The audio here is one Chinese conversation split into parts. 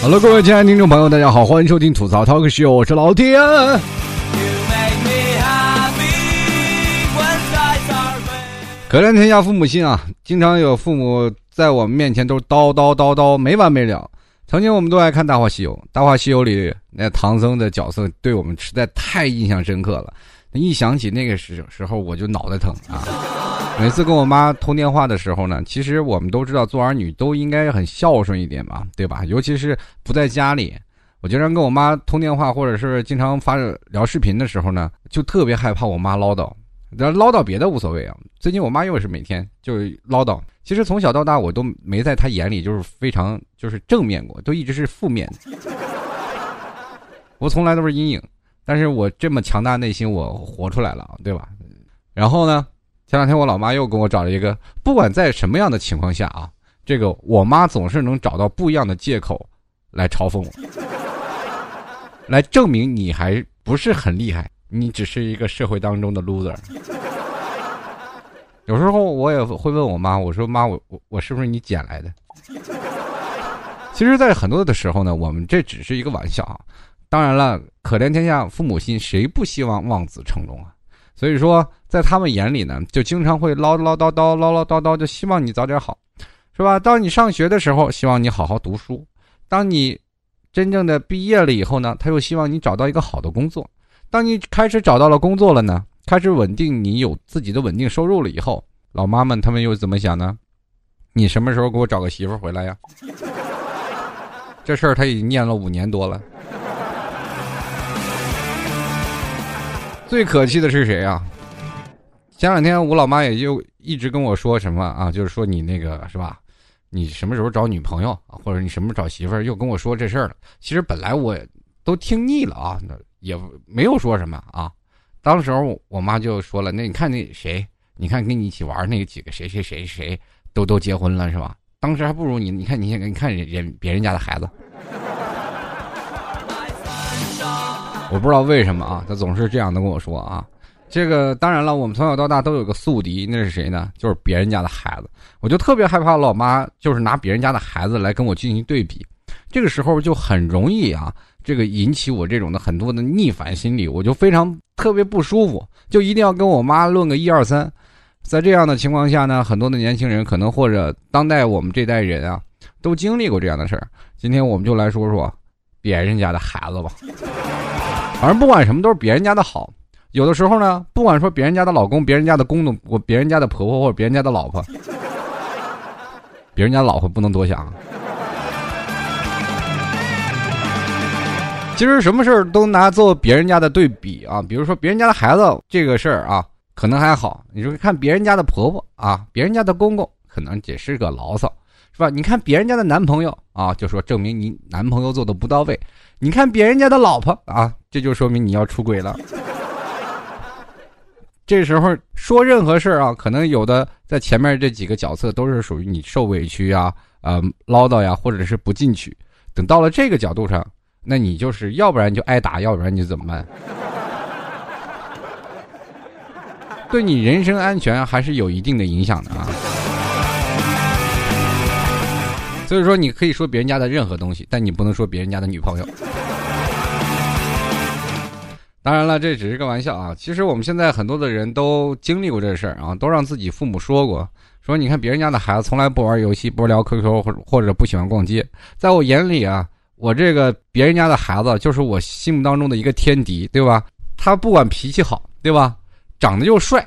Hello，各位亲爱的听众朋友，大家好，欢迎收听吐槽 Talk Show，我是老天。可怜天下父母心啊！经常有父母在我们面前都叨叨叨叨没完没了。曾经我们都爱看《大话西游》，《大话西游》里那唐僧的角色对我们实在太印象深刻了。一想起那个时时候，我就脑袋疼啊！每次跟我妈通电话的时候呢，其实我们都知道，做儿女都应该很孝顺一点嘛，对吧？尤其是不在家里，我经常跟我妈通电话，或者是经常发聊视频的时候呢，就特别害怕我妈唠叨。然后唠叨别的无所谓啊，最近我妈又是每天就是唠叨。其实从小到大，我都没在她眼里就是非常就是正面过，都一直是负面。我从来都是阴影，但是我这么强大内心，我活出来了，对吧？然后呢，前两天我老妈又跟我找了一个，不管在什么样的情况下啊，这个我妈总是能找到不一样的借口来嘲讽我，来证明你还不是很厉害。你只是一个社会当中的 loser。有时候我也会问我妈，我说妈，我我我是不是你捡来的？其实，在很多的时候呢，我们这只是一个玩笑啊。当然了，可怜天下父母心，谁不希望望子成龙啊？所以说，在他们眼里呢，就经常会唠唠叨叨、唠唠叨叨，就希望你早点好，是吧？当你上学的时候，希望你好好读书；当你真正的毕业了以后呢，他又希望你找到一个好的工作。当你开始找到了工作了呢，开始稳定，你有自己的稳定收入了以后，老妈们他们又怎么想呢？你什么时候给我找个媳妇回来呀？这事儿他已经念了五年多了。最可气的是谁啊？前两天我老妈也就一直跟我说什么啊，就是说你那个是吧？你什么时候找女朋友？或者你什么时候找媳妇儿？又跟我说这事儿了。其实本来我都听腻了啊。那也没有说什么啊，当时候我妈就说了：“那你看那谁，你看跟你一起玩那几个谁谁谁谁都都结婚了是吧？当时还不如你，你看你现在你看人人别人家的孩子。” 我不知道为什么啊，他总是这样的跟我说啊。这个当然了，我们从小到大都有个宿敌，那是谁呢？就是别人家的孩子。我就特别害怕老妈就是拿别人家的孩子来跟我进行对比，这个时候就很容易啊。这个引起我这种的很多的逆反心理，我就非常特别不舒服，就一定要跟我妈论个一二三。在这样的情况下呢，很多的年轻人可能或者当代我们这代人啊，都经历过这样的事儿。今天我们就来说说别人家的孩子吧。反正不管什么都是别人家的好，有的时候呢，不管说别人家的老公、别人家的公公、我别人家的婆婆或者别人家的老婆，别人家老婆不能多想。其实什么事儿都拿做别人家的对比啊，比如说别人家的孩子这个事儿啊，可能还好。你说看别人家的婆婆啊，别人家的公公，可能也是个牢骚，是吧？你看别人家的男朋友啊，就说证明你男朋友做的不到位。你看别人家的老婆啊，这就说明你要出轨了。这时候说任何事儿啊，可能有的在前面这几个角色都是属于你受委屈呀、呃唠叨呀，或者是不进取。等到了这个角度上。那你就是要不然就挨打，要不然你怎么办？对你人身安全还是有一定的影响的啊。所以说，你可以说别人家的任何东西，但你不能说别人家的女朋友。当然了，这只是个玩笑啊。其实我们现在很多的人都经历过这事儿啊，都让自己父母说过，说你看别人家的孩子从来不玩游戏，不聊 QQ，或者或者不喜欢逛街，在我眼里啊。我这个别人家的孩子就是我心目当中的一个天敌，对吧？他不管脾气好，对吧？长得又帅，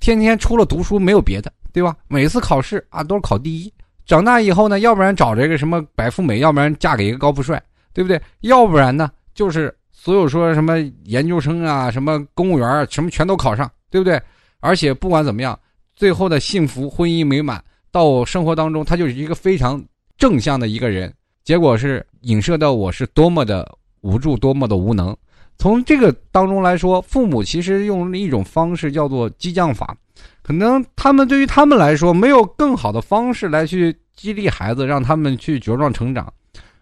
天天除了读书没有别的，对吧？每次考试啊都是考第一。长大以后呢，要不然找这个什么白富美，要不然嫁给一个高富帅，对不对？要不然呢，就是所有说什么研究生啊、什么公务员啊什么全都考上，对不对？而且不管怎么样，最后的幸福婚姻美满，到生活当中他就是一个非常正向的一个人。结果是影射到我是多么的无助，多么的无能。从这个当中来说，父母其实用了一种方式叫做激将法，可能他们对于他们来说没有更好的方式来去激励孩子，让他们去茁壮成长。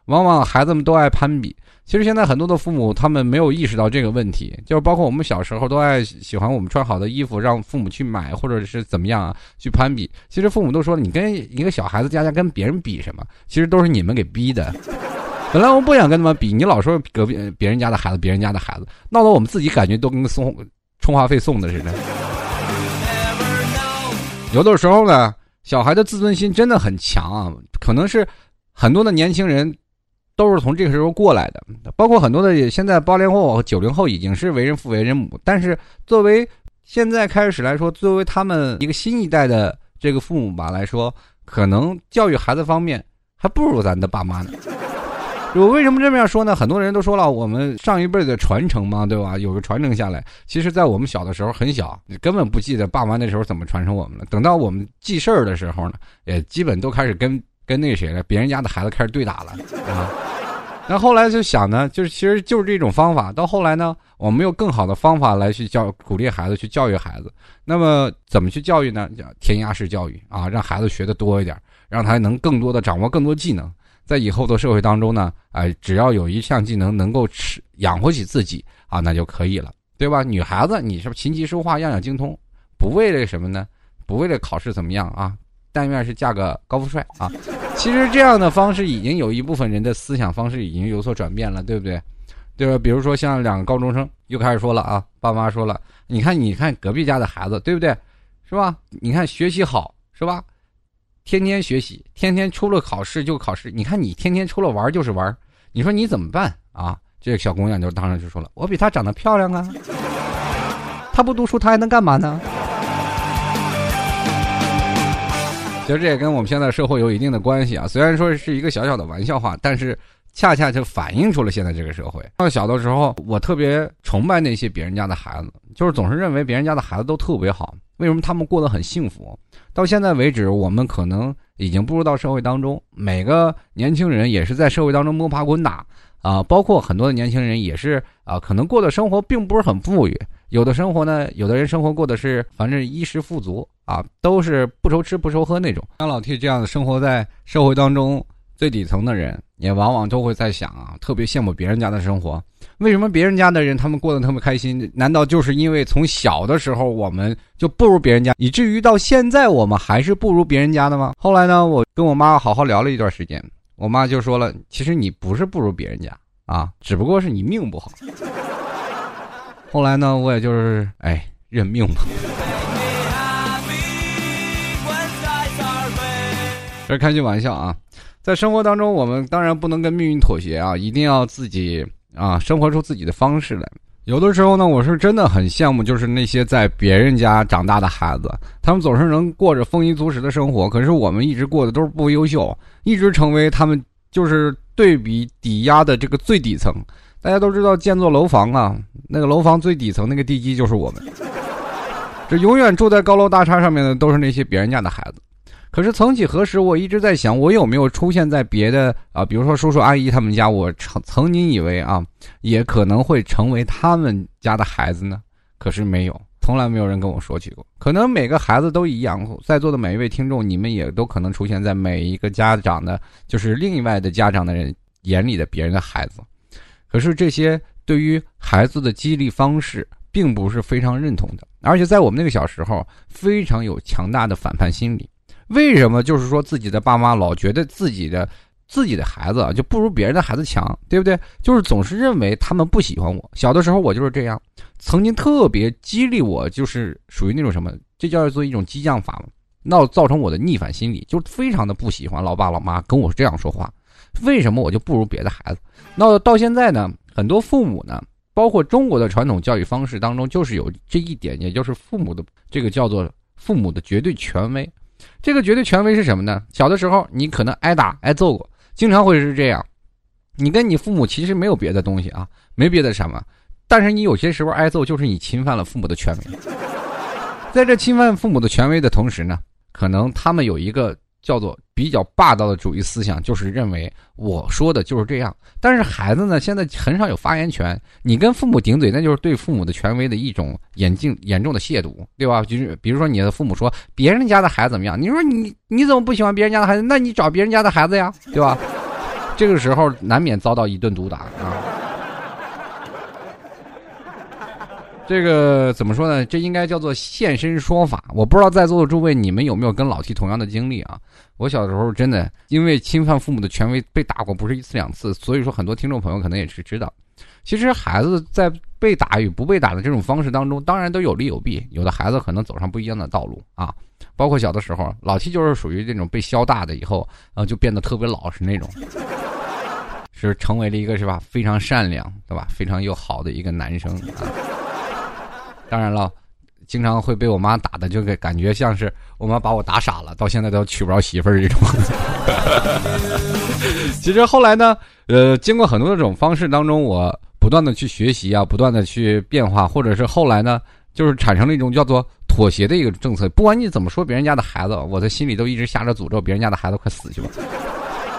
往往孩子们都爱攀比。其实现在很多的父母，他们没有意识到这个问题，就是包括我们小时候都爱喜欢我们穿好的衣服，让父母去买，或者是怎么样啊，去攀比。其实父母都说，你跟一个小孩子家家跟别人比什么？其实都是你们给逼的。本来我不想跟他们比，你老说隔壁别人家的孩子，别人家的孩子，闹得我们自己感觉都跟送充话费送的似的。有的时候呢，小孩的自尊心真的很强啊，可能是很多的年轻人都是从这个时候过来的，包括很多的现在八零后、九零后已经是为人父为人母，但是作为现在开始来说，作为他们一个新一代的这个父母吧来说，可能教育孩子方面还不如咱的爸妈呢。我为什么这么样说呢？很多人都说了，我们上一辈的传承嘛，对吧？有个传承下来。其实，在我们小的时候很小，你根本不记得爸妈那时候怎么传承我们的。等到我们记事儿的时候呢，也基本都开始跟跟那谁了，别人家的孩子开始对打了啊。那后来就想呢，就是其实就是这种方法。到后来呢，我们用更好的方法来去教鼓励孩子去教育孩子。那么怎么去教育呢？叫填鸭式教育啊，让孩子学的多一点，让他能更多的掌握更多技能。在以后的社会当中呢，哎，只要有一项技能能够吃养活起自己啊，那就可以了，对吧？女孩子，你是不是琴棋书画样样精通？不为了什么呢？不为了考试怎么样啊？但愿是嫁个高富帅啊！其实这样的方式已经有一部分人的思想方式已经有所转变了，对不对？对吧？比如说像两个高中生又开始说了啊，爸妈说了，你看，你看隔壁家的孩子，对不对？是吧？你看学习好，是吧？天天学习，天天出了考试就考试。你看你天天除了玩就是玩，你说你怎么办啊？这个小姑娘就当时就说了：“我比她长得漂亮啊，她不读书她还能干嘛呢？”其实这也跟我们现在社会有一定的关系啊。虽然说是一个小小的玩笑话，但是恰恰就反映出了现在这个社会。到小的时候，我特别崇拜那些别人家的孩子，就是总是认为别人家的孩子都特别好。为什么他们过得很幸福？到现在为止，我们可能已经步入到社会当中，每个年轻人也是在社会当中摸爬滚打啊，包括很多的年轻人也是啊，可能过的生活并不是很富裕，有的生活呢，有的人生活过的是反正衣食富足啊，都是不愁吃不愁喝那种。像老 T 这样的生活在社会当中。最底层的人也往往都会在想啊，特别羡慕别人家的生活。为什么别人家的人他们过得特别开心？难道就是因为从小的时候我们就不如别人家，以至于到现在我们还是不如别人家的吗？后来呢，我跟我妈好好聊了一段时间，我妈就说了，其实你不是不如别人家啊，只不过是你命不好。后来呢，我也就是哎认命吧。这开句玩笑啊。在生活当中，我们当然不能跟命运妥协啊，一定要自己啊生活出自己的方式来。有的时候呢，我是真的很羡慕，就是那些在别人家长大的孩子，他们总是能过着丰衣足食的生活。可是我们一直过的都是不优秀，一直成为他们就是对比抵押的这个最底层。大家都知道，建座楼房啊，那个楼房最底层那个地基就是我们。这永远住在高楼大厦上面的都是那些别人家的孩子。可是曾几何时，我一直在想，我有没有出现在别的啊，比如说叔叔阿姨他们家，我曾曾经以为啊，也可能会成为他们家的孩子呢？可是没有，从来没有人跟我说起过。可能每个孩子都一样，在座的每一位听众，你们也都可能出现在每一个家长的，就是另外的家长的人眼里的别人的孩子。可是这些对于孩子的激励方式，并不是非常认同的，而且在我们那个小时候，非常有强大的反叛心理。为什么就是说自己的爸妈老觉得自己的自己的孩子就不如别人的孩子强，对不对？就是总是认为他们不喜欢我。小的时候我就是这样，曾经特别激励我，就是属于那种什么，这叫做一种激将法嘛。那造成我的逆反心理，就非常的不喜欢老爸老妈跟我这样说话。为什么我就不如别的孩子？那到现在呢，很多父母呢，包括中国的传统教育方式当中，就是有这一点，也就是父母的这个叫做父母的绝对权威。这个绝对权威是什么呢？小的时候你可能挨打挨揍过，经常会是这样。你跟你父母其实没有别的东西啊，没别的什么，但是你有些时候挨揍就是你侵犯了父母的权威。在这侵犯父母的权威的同时呢，可能他们有一个。叫做比较霸道的主义思想，就是认为我说的就是这样。但是孩子呢，现在很少有发言权。你跟父母顶嘴，那就是对父母的权威的一种严峻严重的亵渎，对吧？就是比如说你的父母说别人家的孩子怎么样，你说你你怎么不喜欢别人家的孩子？那你找别人家的孩子呀，对吧？这个时候难免遭到一顿毒打啊。这个怎么说呢？这应该叫做现身说法。我不知道在座的诸位你们有没有跟老 T 同样的经历啊？我小时候真的因为侵犯父母的权威被打过，不是一次两次。所以说，很多听众朋友可能也是知道，其实孩子在被打与不被打的这种方式当中，当然都有利有弊。有的孩子可能走上不一样的道路啊。包括小的时候，老 T 就是属于这种被削大的以后，呃，就变得特别老实那种，是成为了一个是吧？非常善良，对吧？非常又好的一个男生啊。当然了，经常会被我妈打的，就给感觉像是我妈把我打傻了，到现在都娶不着媳妇儿这种。其实后来呢，呃，经过很多这种方式当中，我不断的去学习啊，不断的去变化，或者是后来呢，就是产生了一种叫做妥协的一个政策。不管你怎么说别人家的孩子，我的心里都一直下着诅咒，别人家的孩子快死去吧。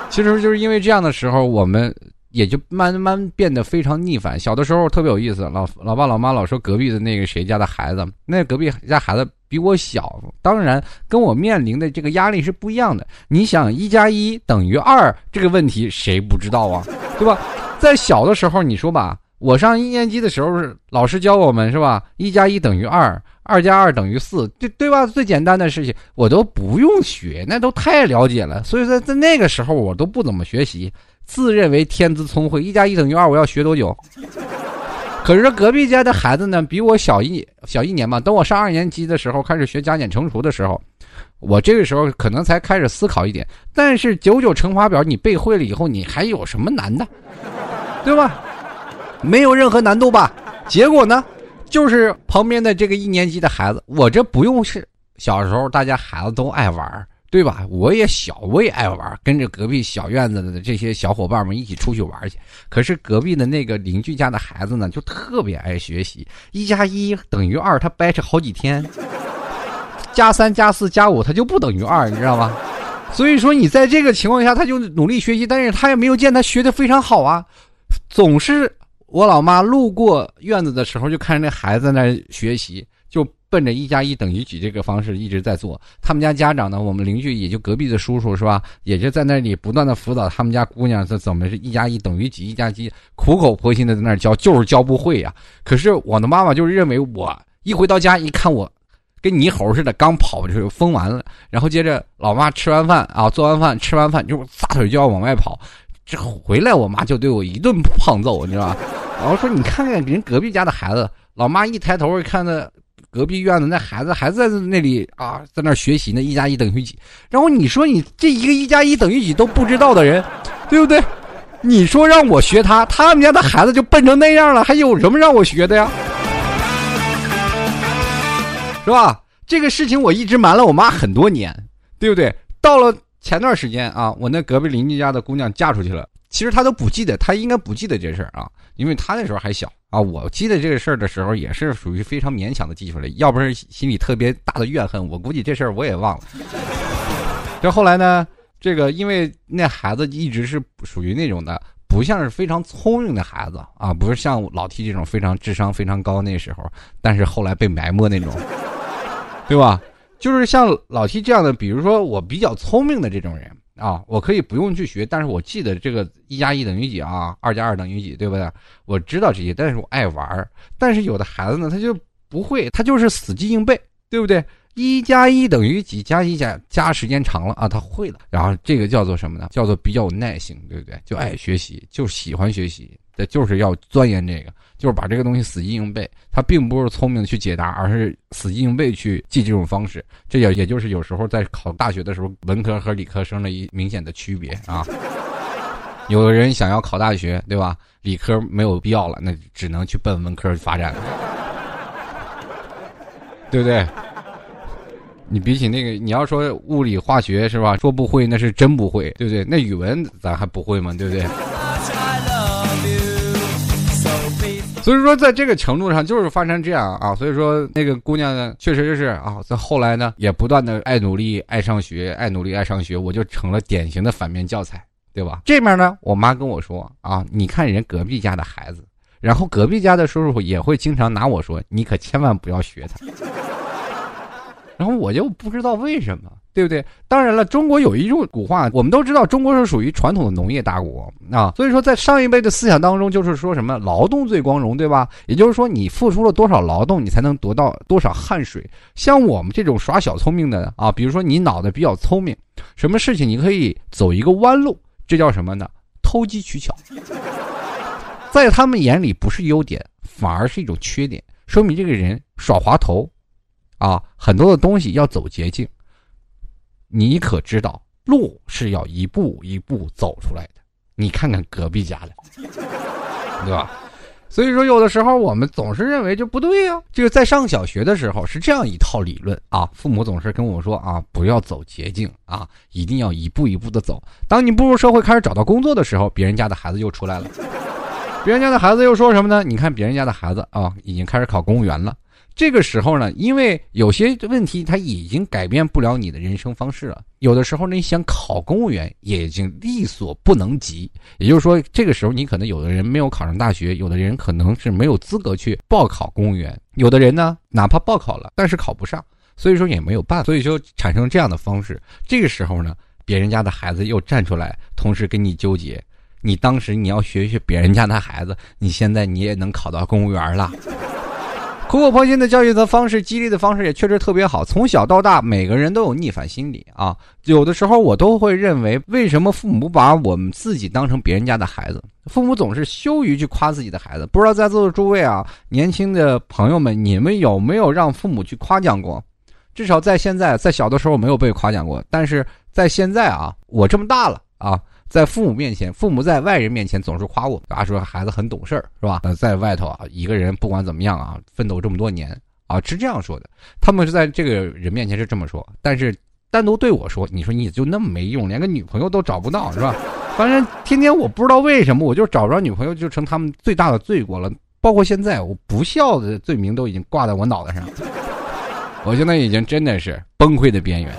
其实就是因为这样的时候，我们。也就慢慢变得非常逆反。小的时候特别有意思，老老爸老妈老说隔壁的那个谁家的孩子，那隔壁家孩子比我小，当然跟我面临的这个压力是不一样的。你想一加一等于二这个问题谁不知道啊？对吧？在小的时候你说吧，我上一年级的时候老师教我们是吧？一加一等于二，二加二等于四，对对吧？最简单的事情我都不用学，那都太了解了。所以说在那个时候我都不怎么学习。自认为天资聪慧，一加一等于二，我要学多久？可是隔壁家的孩子呢，比我小一小一年嘛。等我上二年级的时候，开始学加减乘除的时候，我这个时候可能才开始思考一点。但是九九乘法表你背会了以后，你还有什么难的？对吧？没有任何难度吧？结果呢，就是旁边的这个一年级的孩子，我这不用是小时候大家孩子都爱玩。对吧？我也小，我也爱玩，跟着隔壁小院子的这些小伙伴们一起出去玩去。可是隔壁的那个邻居家的孩子呢，就特别爱学习。一加一等于二，他掰扯好几天；加三加四加五，他就不等于二，你知道吗？所以说，你在这个情况下，他就努力学习，但是他也没有见他学的非常好啊。总是我老妈路过院子的时候，就看着那孩子在那学习，奔着一加一等于几这个方式一直在做，他们家家长呢，我们邻居也就隔壁的叔叔是吧，也就在那里不断的辅导他们家姑娘这怎么是一加一等于几，一加几苦口婆心的在那教，就是教不会呀。可是我的妈妈就是认为我一回到家一看我，跟泥猴似的，刚跑就疯完了，然后接着老妈吃完饭啊，做完饭吃完饭就撒腿就要往外跑，这回来我妈就对我一顿胖揍，你知道吧？然后说你看看人隔壁家的孩子，老妈一抬头看到。隔壁院子那孩子还在那里啊，在那学习呢。一加一等于几？然后你说你这一个一加一等于几都不知道的人，对不对？你说让我学他，他们家的孩子就笨成那样了，还有什么让我学的呀？是吧？这个事情我一直瞒了我妈很多年，对不对？到了前段时间啊，我那隔壁邻居家的姑娘嫁出去了，其实她都不记得，她应该不记得这事儿啊，因为他那时候还小。啊，我记得这个事儿的时候，也是属于非常勉强的记出来，要不是心里特别大的怨恨，我估计这事儿我也忘了。这后来呢，这个因为那孩子一直是属于那种的，不像是非常聪明的孩子啊，不是像老 T 这种非常智商非常高那时候，但是后来被埋没那种，对吧？就是像老 T 这样的，比如说我比较聪明的这种人。啊，我可以不用去学，但是我记得这个一加一等于几啊，二加二等于几，对不对？我知道这些，但是我爱玩儿但是有的孩子呢，他就不会，他就是死记硬背，对不对？一加一等于几？加一加加时间长了啊，他会了。然后这个叫做什么呢？叫做比较有耐性，对不对？就爱学习，就喜欢学习。这就是要钻研这个，就是把这个东西死记硬背。他并不是聪明去解答，而是死记硬背去记这种方式。这也也就是有时候在考大学的时候，文科和理科生的一明显的区别啊。有的人想要考大学，对吧？理科没有必要了，那只能去奔文科发展了，对不对？你比起那个，你要说物理化学是吧？说不会那是真不会，对不对？那语文咱还不会吗？对不对？所以说，在这个程度上就是发生这样啊。所以说，那个姑娘呢，确实就是啊，在后来呢，也不断的爱努力、爱上学、爱努力、爱上学，我就成了典型的反面教材，对吧？这面呢，我妈跟我说啊，你看人隔壁家的孩子，然后隔壁家的叔叔也会经常拿我说，你可千万不要学他。然后我就不知道为什么。对不对？当然了，中国有一种古话，我们都知道，中国是属于传统的农业大国啊。所以说，在上一辈的思想当中，就是说什么劳动最光荣，对吧？也就是说，你付出了多少劳动，你才能得到多少汗水。像我们这种耍小聪明的啊，比如说你脑袋比较聪明，什么事情你可以走一个弯路，这叫什么呢？偷机取巧。在他们眼里不是优点，反而是一种缺点，说明这个人耍滑头啊，很多的东西要走捷径。你可知道，路是要一步一步走出来的。你看看隔壁家的，对吧？所以说，有的时候我们总是认为就不对呀。这个在上小学的时候是这样一套理论啊，父母总是跟我说啊，不要走捷径啊，一定要一步一步的走。当你步入社会开始找到工作的时候，别人家的孩子又出来了，别人家的孩子又说什么呢？你看别人家的孩子啊，已经开始考公务员了。这个时候呢，因为有些问题他已经改变不了你的人生方式了。有的时候你想考公务员，也已经力所不能及。也就是说，这个时候你可能有的人没有考上大学，有的人可能是没有资格去报考公务员，有的人呢，哪怕报考了，但是考不上，所以说也没有办法，所以说产生这样的方式。这个时候呢，别人家的孩子又站出来，同时跟你纠结。你当时你要学学别人家的孩子，你现在你也能考到公务员了。苦口婆心的教育的方式，激励的方式也确实特别好。从小到大，每个人都有逆反心理啊。有的时候，我都会认为，为什么父母把我们自己当成别人家的孩子？父母总是羞于去夸自己的孩子。不知道在座的诸位啊，年轻的朋友们，你们有没有让父母去夸奖过？至少在现在，在小的时候没有被夸奖过，但是在现在啊，我这么大了啊。在父母面前，父母在外人面前总是夸我，啊，说孩子很懂事儿，是吧？在外头啊，一个人不管怎么样啊，奋斗这么多年啊，是这样说的。他们是在这个人面前是这么说，但是单独对我说，你说你就那么没用，连个女朋友都找不到，是吧？反正天天我不知道为什么，我就找不着女朋友，就成他们最大的罪过了。包括现在，我不孝的罪名都已经挂在我脑袋上，我现在已经真的是崩溃的边缘。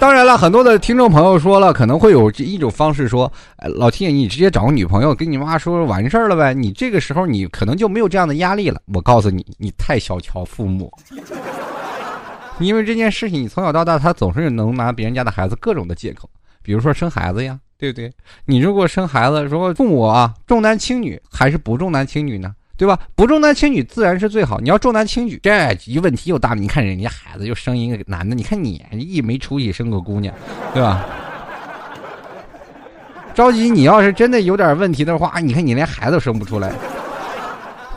当然了，很多的听众朋友说了，可能会有一种方式说：“老铁，你直接找个女朋友，跟你妈说完事儿了呗。”你这个时候你可能就没有这样的压力了。我告诉你，你太小瞧父母，因为这件事情，你从小到大，他总是能拿别人家的孩子各种的借口，比如说生孩子呀，对不对？你如果生孩子，如果父母啊重男轻女还是不重男轻女呢？对吧？不重男轻女自然是最好。你要重男轻女，这一问题又大了。你看人家孩子又生一个男的，你看你一没出息生个姑娘，对吧？着急，你要是真的有点问题的话，你看你连孩子都生不出来，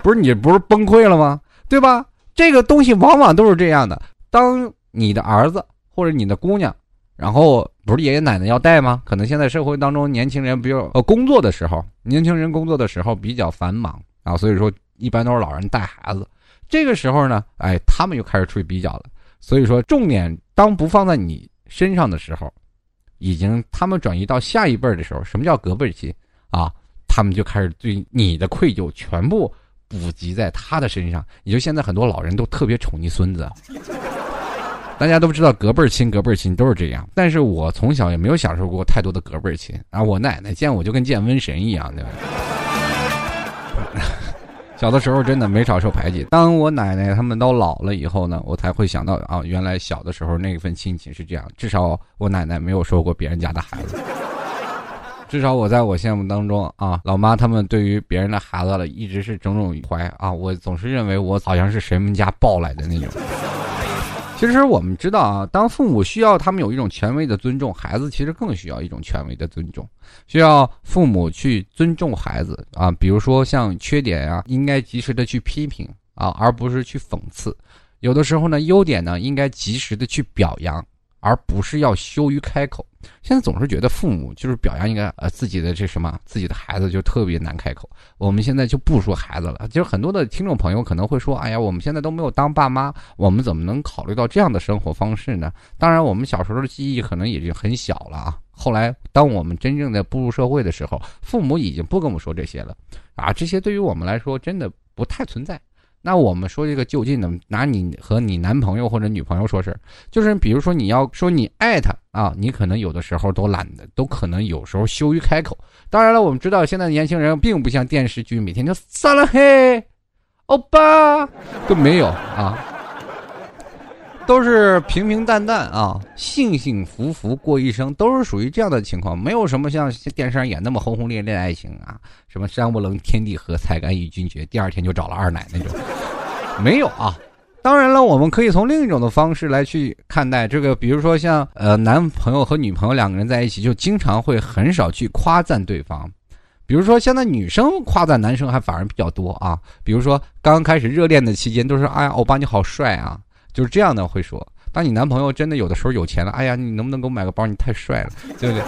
不是你不是崩溃了吗？对吧？这个东西往往都是这样的。当你的儿子或者你的姑娘，然后不是爷爷奶奶要带吗？可能现在社会当中年轻人比较呃工作的时候，年轻人工作的时候比较繁忙。啊，所以说一般都是老人带孩子，这个时候呢，哎，他们又开始出去比较了。所以说，重点当不放在你身上的时候，已经他们转移到下一辈的时候，什么叫隔辈亲啊？他们就开始对你的愧疚全部补及在他的身上。也就现在很多老人都特别宠溺孙子，大家都知道隔辈亲，隔辈亲都是这样。但是我从小也没有享受过太多的隔辈亲啊，我奶奶见我就跟见瘟神一样，对吧？小的时候真的没少受排挤。当我奶奶他们都老了以后呢，我才会想到啊，原来小的时候那一份亲情是这样。至少我奶奶没有说过别人家的孩子。至少我在我心目当中啊，老妈他们对于别人的孩子了，一直是种种怀啊。我总是认为我好像是谁们家抱来的那种。其实我们知道啊，当父母需要他们有一种权威的尊重，孩子其实更需要一种权威的尊重，需要父母去尊重孩子啊。比如说像缺点啊，应该及时的去批评啊，而不是去讽刺；有的时候呢，优点呢，应该及时的去表扬。而不是要羞于开口。现在总是觉得父母就是表扬一个呃自己的这什么自己的孩子就特别难开口。我们现在就不说孩子了，就是很多的听众朋友可能会说：“哎呀，我们现在都没有当爸妈，我们怎么能考虑到这样的生活方式呢？”当然，我们小时候的记忆可能已经很小了啊。后来，当我们真正的步入社会的时候，父母已经不跟我们说这些了啊。这些对于我们来说真的不太存在。那我们说这个就近的，拿你和你男朋友或者女朋友说事就是比如说你要说你爱他啊，你可能有的时候都懒得，都可能有时候羞于开口。当然了，我们知道现在的年轻人并不像电视剧每天就撒了嘿，欧巴都没有啊。都是平平淡淡啊，幸幸福福过一生，都是属于这样的情况，没有什么像电视上演那么轰轰烈烈的爱情啊，什么山不棱天地合，才敢与君绝，第二天就找了二奶那种，没有啊。当然了，我们可以从另一种的方式来去看待这个，比如说像呃男朋友和女朋友两个人在一起，就经常会很少去夸赞对方。比如说现在女生夸赞男生还反而比较多啊，比如说刚开始热恋的期间都是哎呀欧巴你好帅啊，就是这样的会说。当你男朋友真的有的时候有钱了，哎呀你能不能给我买个包？你太帅了，对不对？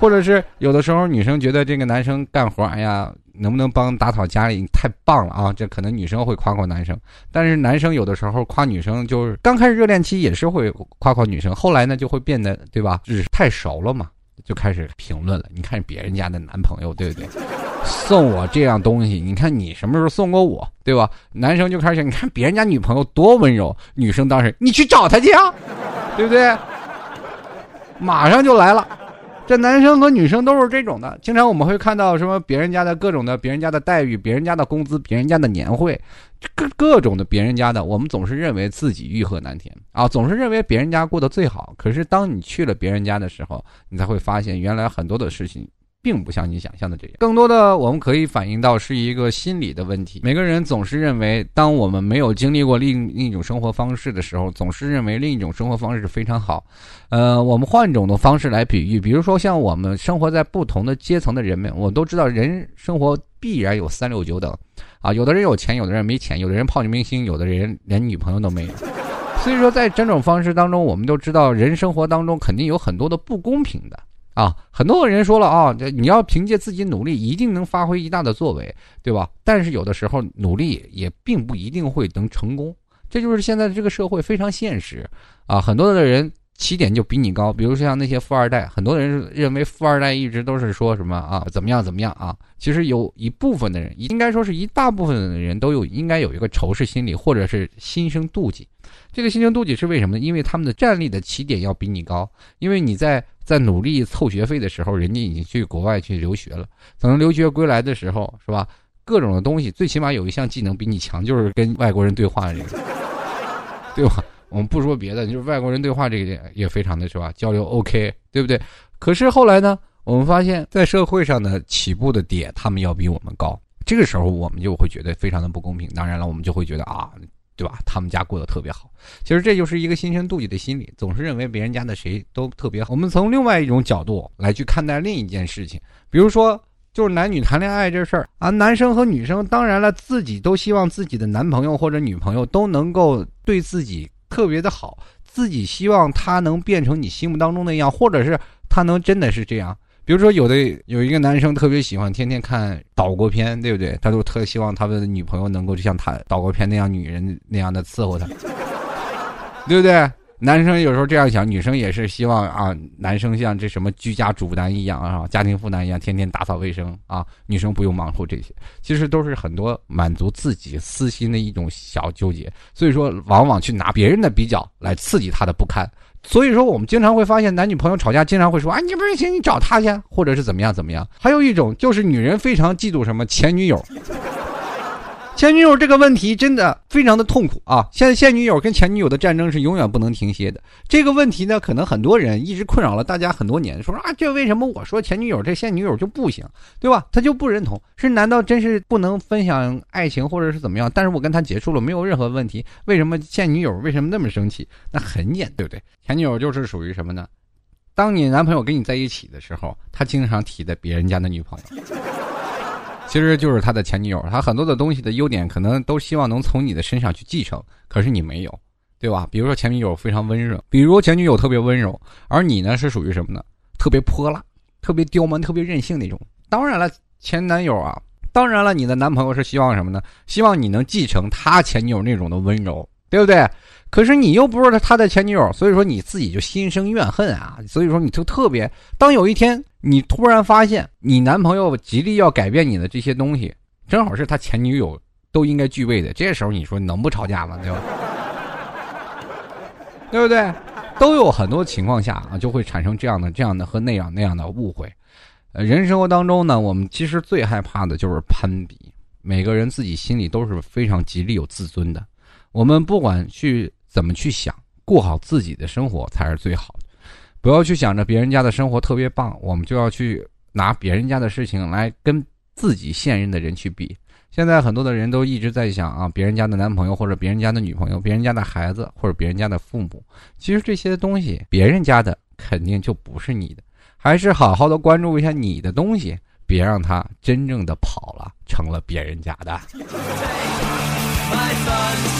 或者是有的时候女生觉得这个男生干活，哎呀。能不能帮打扫家里？你太棒了啊！这可能女生会夸夸男生，但是男生有的时候夸女生，就是刚开始热恋期也是会夸夸女生，后来呢就会变得对吧？就是太熟了嘛，就开始评论了。你看别人家的男朋友，对不对？送我这样东西，你看你什么时候送过我，对吧？男生就开始，你看别人家女朋友多温柔，女生当时你去找他去啊，对不对？马上就来了。这男生和女生都是这种的，经常我们会看到什么别人家的各种的，别人家的待遇，别人家的工资，别人家的年会，各各种的别人家的，我们总是认为自己欲壑难填啊，总是认为别人家过得最好。可是当你去了别人家的时候，你才会发现，原来很多的事情。并不像你想象的这样，更多的我们可以反映到是一个心理的问题。每个人总是认为，当我们没有经历过另另一种生活方式的时候，总是认为另一种生活方式非常好。呃，我们换一种的方式来比喻，比如说像我们生活在不同的阶层的人们，我都知道人生活必然有三六九等，啊，有的人有钱，有的人没钱，有的人泡女明星，有的人连女朋友都没有。所以说，在这种方式当中，我们都知道人生活当中肯定有很多的不公平的。啊，很多人说了啊，这你要凭借自己努力，一定能发挥一大的作为，对吧？但是有的时候努力也并不一定会能成功，这就是现在的这个社会非常现实啊。很多的人起点就比你高，比如说像那些富二代，很多人认为富二代一直都是说什么啊，怎么样怎么样啊？其实有一部分的人，应该说是一大部分的人都有应该有一个仇视心理，或者是心生妒忌。这个心生妒忌是为什么呢？因为他们的战力的起点要比你高，因为你在。在努力凑学费的时候，人家已经去国外去留学了。等留学归来的时候，是吧？各种的东西，最起码有一项技能比你强，就是跟外国人对话这个，对吧？我们不说别的，就是外国人对话这个点也非常的是吧？交流 OK，对不对？可是后来呢，我们发现，在社会上的起步的点，他们要比我们高。这个时候，我们就会觉得非常的不公平。当然了，我们就会觉得啊。对吧？他们家过得特别好，其实这就是一个心生妒忌的心理，总是认为别人家的谁都特别好。我们从另外一种角度来去看待另一件事情，比如说就是男女谈恋爱这事儿啊，男生和女生，当然了，自己都希望自己的男朋友或者女朋友都能够对自己特别的好，自己希望他能变成你心目当中那样，或者是他能真的是这样。比如说，有的有一个男生特别喜欢天天看岛国片，对不对？他就特希望他的女朋友能够就像他岛国片那样，女人那样的伺候他，对不对？男生有时候这样想，女生也是希望啊，男生像这什么居家主男一样啊，家庭妇男一样，天天打扫卫生啊，女生不用忙活这些，其实都是很多满足自己私心的一种小纠结。所以说，往往去拿别人的比较来刺激他的不堪。所以说，我们经常会发现男女朋友吵架，经常会说：“啊，你不是行，你找他去，或者是怎么样怎么样。”还有一种就是女人非常嫉妒什么前女友。前女友这个问题真的非常的痛苦啊！现在现女友跟前女友的战争是永远不能停歇的。这个问题呢，可能很多人一直困扰了大家很多年，说啊，这为什么我说前女友这现女友就不行，对吧？他就不认同，是难道真是不能分享爱情，或者是怎么样？但是我跟他结束了，没有任何问题，为什么现女友为什么那么生气？那很简单，对不对？前女友就是属于什么呢？当你男朋友跟你在一起的时候，他经常提的别人家的女朋友。其实就是他的前女友，他很多的东西的优点可能都希望能从你的身上去继承，可是你没有，对吧？比如说前女友非常温柔，比如前女友特别温柔，而你呢是属于什么呢？特别泼辣、特别刁蛮、特别任性那种。当然了，前男友啊，当然了，你的男朋友是希望什么呢？希望你能继承他前女友那种的温柔，对不对？可是你又不是他的前女友，所以说你自己就心生怨恨啊！所以说你就特别，当有一天你突然发现你男朋友极力要改变你的这些东西，正好是他前女友都应该具备的，这时候你说能不吵架吗？对吧？对不对？都有很多情况下啊，就会产生这样的、这样的和那样那样的误会。呃，人生活当中呢，我们其实最害怕的就是攀比，每个人自己心里都是非常极力有自尊的，我们不管去。怎么去想？过好自己的生活才是最好的。不要去想着别人家的生活特别棒，我们就要去拿别人家的事情来跟自己现任的人去比。现在很多的人都一直在想啊，别人家的男朋友或者别人家的女朋友，别人家的孩子或者别人家的父母，其实这些东西别人家的肯定就不是你的，还是好好的关注一下你的东西，别让他真正的跑了，成了别人家的。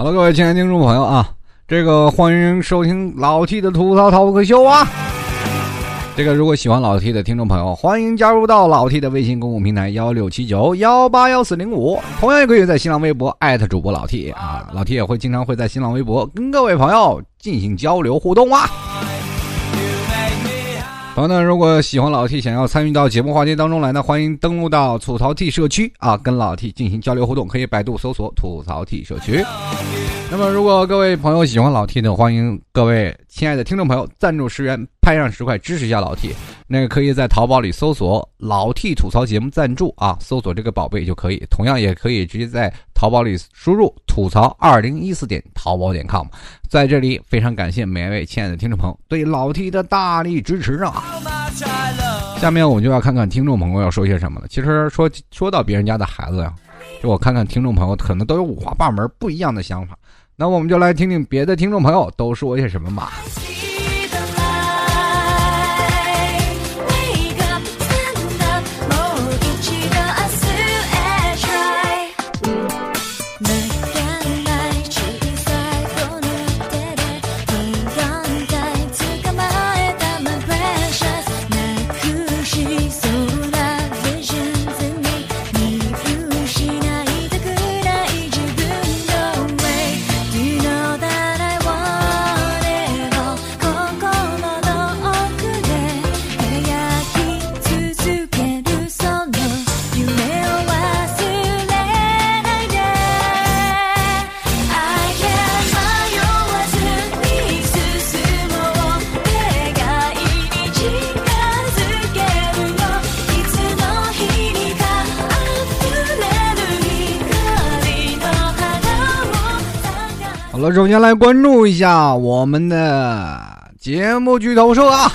好了，各位亲爱的听众朋友啊，这个欢迎收听老 T 的吐槽涛可秀啊。这个如果喜欢老 T 的听众朋友，欢迎加入到老 T 的微信公共平台幺六七九幺八幺四零五，同样也可以在新浪微博艾特主播老 T 啊，老 T 也会经常会在新浪微博跟各位朋友进行交流互动啊。朋友们，如果喜欢老 T，想要参与到节目话题当中来呢，欢迎登录到吐槽 T 社区啊，跟老 T 进行交流互动，可以百度搜索吐槽 T 社区。那么，如果各位朋友喜欢老 T 的，欢迎各位亲爱的听众朋友赞助十元，拍上十块支持一下老 T。那个可以在淘宝里搜索“老 T 吐槽节目赞助”啊，搜索这个宝贝就可以。同样也可以直接在淘宝里输入“吐槽二零一四点淘宝点 com”。在这里非常感谢每一位亲爱的听众朋友对老 T 的大力支持啊！下面我们就要看看听众朋友要说些什么了。其实说说到别人家的孩子呀，就我看看听众朋友可能都有五花八门不一样的想法。那我们就来听听别的听众朋友都说些什么吧。首先来关注一下我们的节目剧透社啊。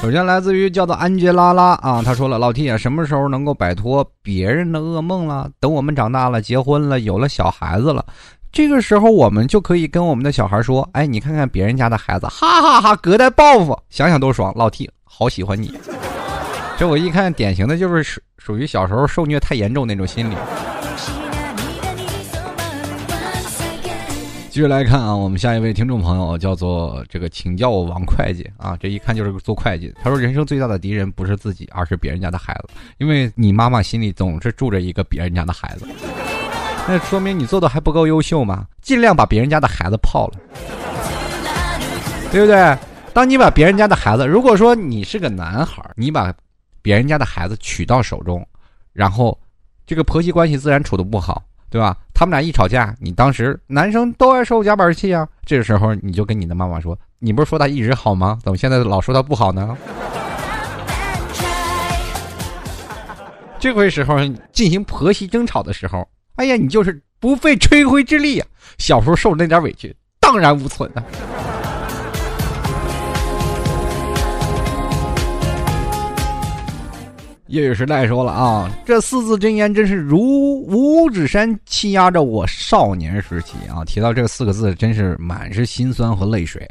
首先来自于叫做安杰拉拉啊，他说了：“老 T 啊，什么时候能够摆脱别人的噩梦了？等我们长大了，结婚了，有了小孩子了，这个时候我们就可以跟我们的小孩说：哎，你看看别人家的孩子，哈哈哈，隔代报复，想想都爽。老 T 好喜欢你。这我一看，典型的就是属属于小时候受虐太严重那种心理。”继续来看啊，我们下一位听众朋友叫做这个，请叫我王会计啊，这一看就是做会计。他说，人生最大的敌人不是自己，而是别人家的孩子，因为你妈妈心里总是住着一个别人家的孩子，那说明你做的还不够优秀嘛，尽量把别人家的孩子泡了，对不对？当你把别人家的孩子，如果说你是个男孩，你把别人家的孩子娶到手中，然后这个婆媳关系自然处的不好。对吧？他们俩一吵架，你当时男生都爱受夹板气啊。这个时候你就跟你的妈妈说：“你不是说他一直好吗？怎么现在老说他不好呢？” 这回时候进行婆媳争吵的时候，哎呀，你就是不费吹灰之力呀。小时候受那点委屈，荡然无存啊。业余时代说了啊，这四字真言真是如五指山欺压着我少年时期啊！提到这四个字，真是满是心酸和泪水。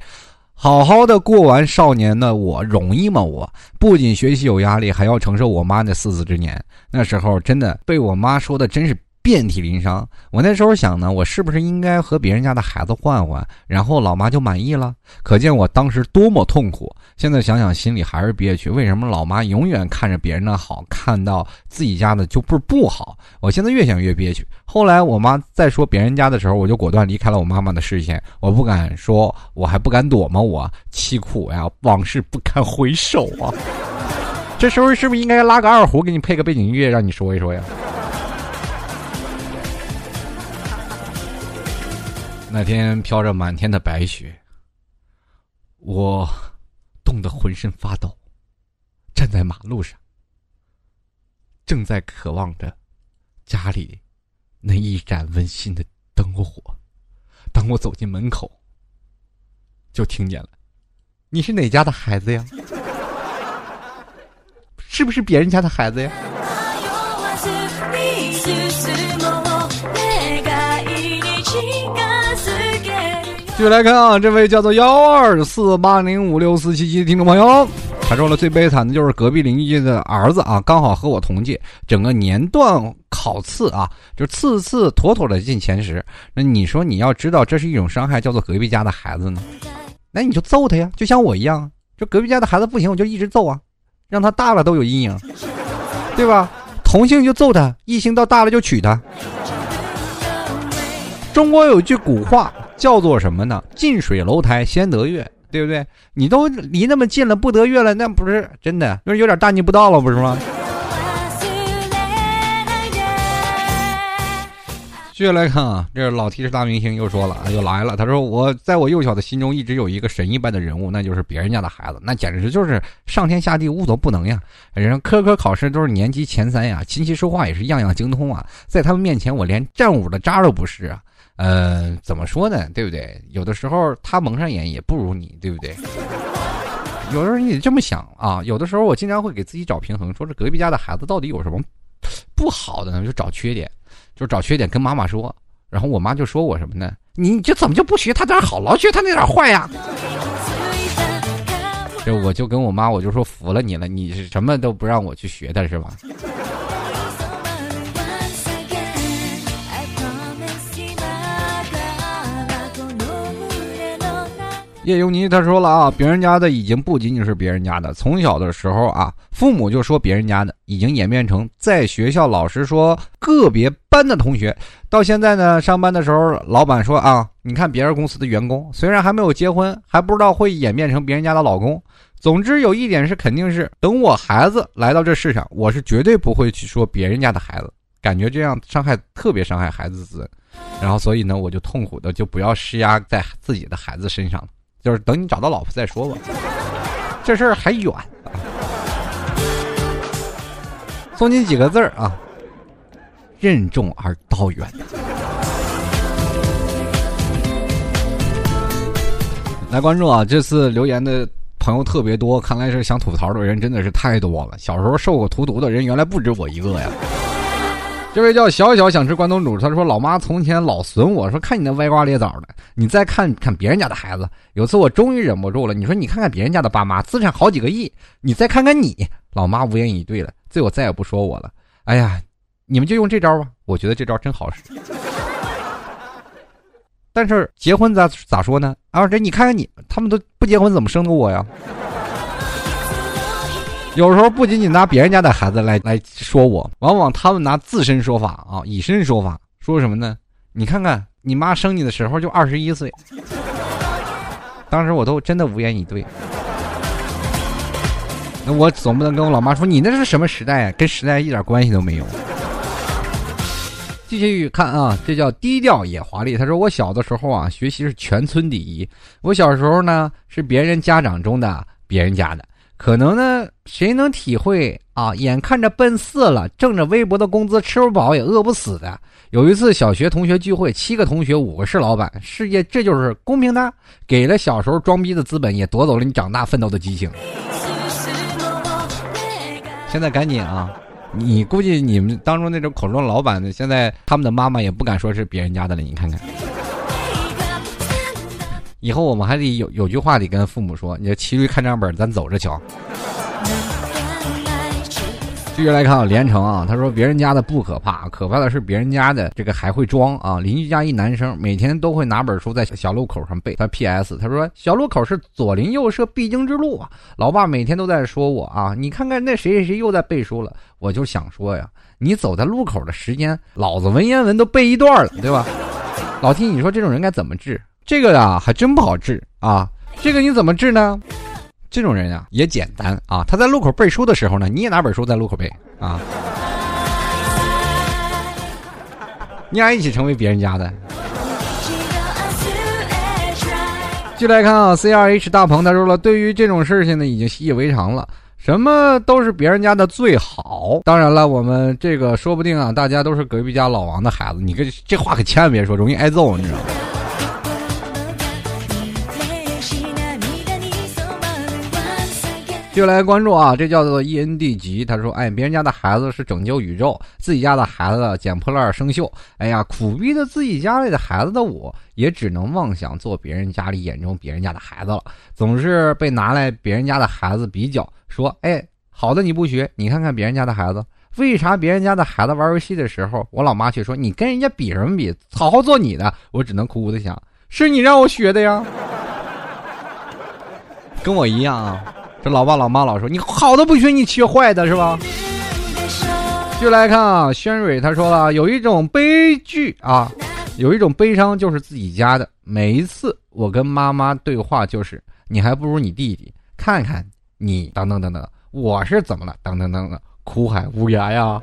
好好的过完少年的我容易吗？我不仅学习有压力，还要承受我妈那四字真言。那时候真的被我妈说的真是。遍体鳞伤，我那时候想呢，我是不是应该和别人家的孩子换换，然后老妈就满意了？可见我当时多么痛苦。现在想想，心里还是憋屈。为什么老妈永远看着别人的好，看到自己家的就不是不好？我现在越想越憋屈。后来我妈再说别人家的时候，我就果断离开了我妈妈的视线。我不敢说，我还不敢躲吗？我凄苦呀，往事不堪回首啊！这时候是不是应该拉个二胡，给你配个背景音乐，让你说一说呀？那天飘着满天的白雪，我冻得浑身发抖，站在马路上，正在渴望着家里那一盏温馨的灯火。当我走进门口，就听见了：“你是哪家的孩子呀？是不是别人家的孩子呀？”继续来看啊，这位叫做幺二四八零五六四七七的听众朋友，他说了最悲惨的就是隔壁邻居的儿子啊，刚好和我同届，整个年段考次啊，就次次妥妥的进前十。那你说你要知道这是一种伤害，叫做隔壁家的孩子呢，那你就揍他呀，就像我一样，就隔壁家的孩子不行，我就一直揍啊，让他大了都有阴影，对吧？同性就揍他，异性到大了就娶他。中国有句古话。叫做什么呢？近水楼台先得月，对不对？你都离那么近了，不得月了，那不是真的，就是有点大逆不道了，不是吗？接下来看啊，这老提示大明星又说了，又来了。他说：“我在我幼小的心中一直有一个神一般的人物，那就是别人家的孩子，那简直就是上天下地无所不能呀！人科科考试都是年级前三呀，琴棋书画也是样样精通啊，在他们面前，我连战五的渣都不是啊。”呃，怎么说呢？对不对？有的时候他蒙上眼也不如你，对不对？有时候你得这么想啊。有的时候我经常会给自己找平衡，说这隔壁家的孩子到底有什么不好的呢？就找缺点，就找缺点跟妈妈说。然后我妈就说我什么呢？你这怎么就不学他点好，老学他那点坏呀？就我就跟我妈我就说服了你了，你是什么都不让我去学的是吧？叶尤尼他说了啊，别人家的已经不仅仅是别人家的，从小的时候啊，父母就说别人家的，已经演变成在学校老师说个别班的同学，到现在呢，上班的时候老板说啊，你看别人公司的员工，虽然还没有结婚，还不知道会演变成别人家的老公。总之有一点是肯定是，等我孩子来到这世上，我是绝对不会去说别人家的孩子，感觉这样伤害特别伤害孩子自尊，然后所以呢，我就痛苦的就不要施压在自己的孩子身上。就是等你找到老婆再说吧，这事儿还远。送你几个字儿啊，任重而道远。来关注啊！这次留言的朋友特别多，看来是想吐槽的人真的是太多了。小时候受过荼毒的人原来不止我一个呀。这位叫小小想吃关东煮，他说：“老妈从前老损我说，看你那歪瓜裂枣的，你再看看别人家的孩子。有次我终于忍不住了，你说你看看别人家的爸妈，资产好几个亿，你再看看你，老妈无言以对了，最后再也不说我了。哎呀，你们就用这招吧，我觉得这招真好使。但是结婚咋咋说呢？啊，这你看看你，他们都不结婚怎么生的我呀？”有时候不仅仅拿别人家的孩子来来说我，往往他们拿自身说法啊，以身说法，说什么呢？你看看你妈生你的时候就二十一岁，当时我都真的无言以对。那我总不能跟我老妈说你那是什么时代啊？跟时代一点关系都没有。继续看啊，这叫低调也华丽。他说我小的时候啊，学习是全村第一。我小时候呢，是别人家长中的别人家的。可能呢，谁能体会啊？眼看着奔四了，挣着微薄的工资，吃不饱也饿不死的。有一次小学同学聚会，七个同学，五个是老板，世界这就是公平的，给了小时候装逼的资本，也夺走了你长大奋斗的激情。现在赶紧啊！你估计你们当中那种口中老板的，现在他们的妈妈也不敢说是别人家的了，你看看。以后我们还得有有句话得跟父母说，你骑驴看账本，咱走着瞧。继续来看啊，连城啊，他说别人家的不可怕，可怕的是别人家的这个还会装啊。邻居家一男生每天都会拿本书在小路口上背。他 P.S. 他说小路口是左邻右舍必经之路啊。老爸每天都在说我啊，你看看那谁谁谁又在背书了。我就想说呀，你走在路口的时间，老子文言文都背一段了，对吧？老弟，你说这种人该怎么治？这个呀，还真不好治啊！这个你怎么治呢？这种人呀，也简单啊。他在路口背书的时候呢，你也拿本书在路口背啊。你俩一起成为别人家的。继续来看啊，C R H 大鹏他说了，对于这种事情呢，已经习以为常了。什么都是别人家的最好。当然了，我们这个说不定啊，大家都是隔壁家老王的孩子。你这这话可千万别说，容易挨揍，你知道吗？就来关注啊，这叫做 E N D 级。他说：“哎，别人家的孩子是拯救宇宙，自己家的孩子捡破烂生锈。哎呀，苦逼的自己家里的孩子的我，也只能妄想做别人家里眼中别人家的孩子了。总是被拿来别人家的孩子比较，说：哎，好的你不学，你看看别人家的孩子，为啥别人家的孩子玩游戏的时候，我老妈却说你跟人家比什么比？好好做你的。我只能苦苦的想，是你让我学的呀，跟我一样啊。”这老爸老妈老说你好的不学，你学坏的是吧？就来看啊，轩蕊他说了，有一种悲剧啊，有一种悲伤就是自己家的。每一次我跟妈妈对话，就是你还不如你弟弟，看看你等等等等，我是怎么了？等等等等，苦海无涯呀。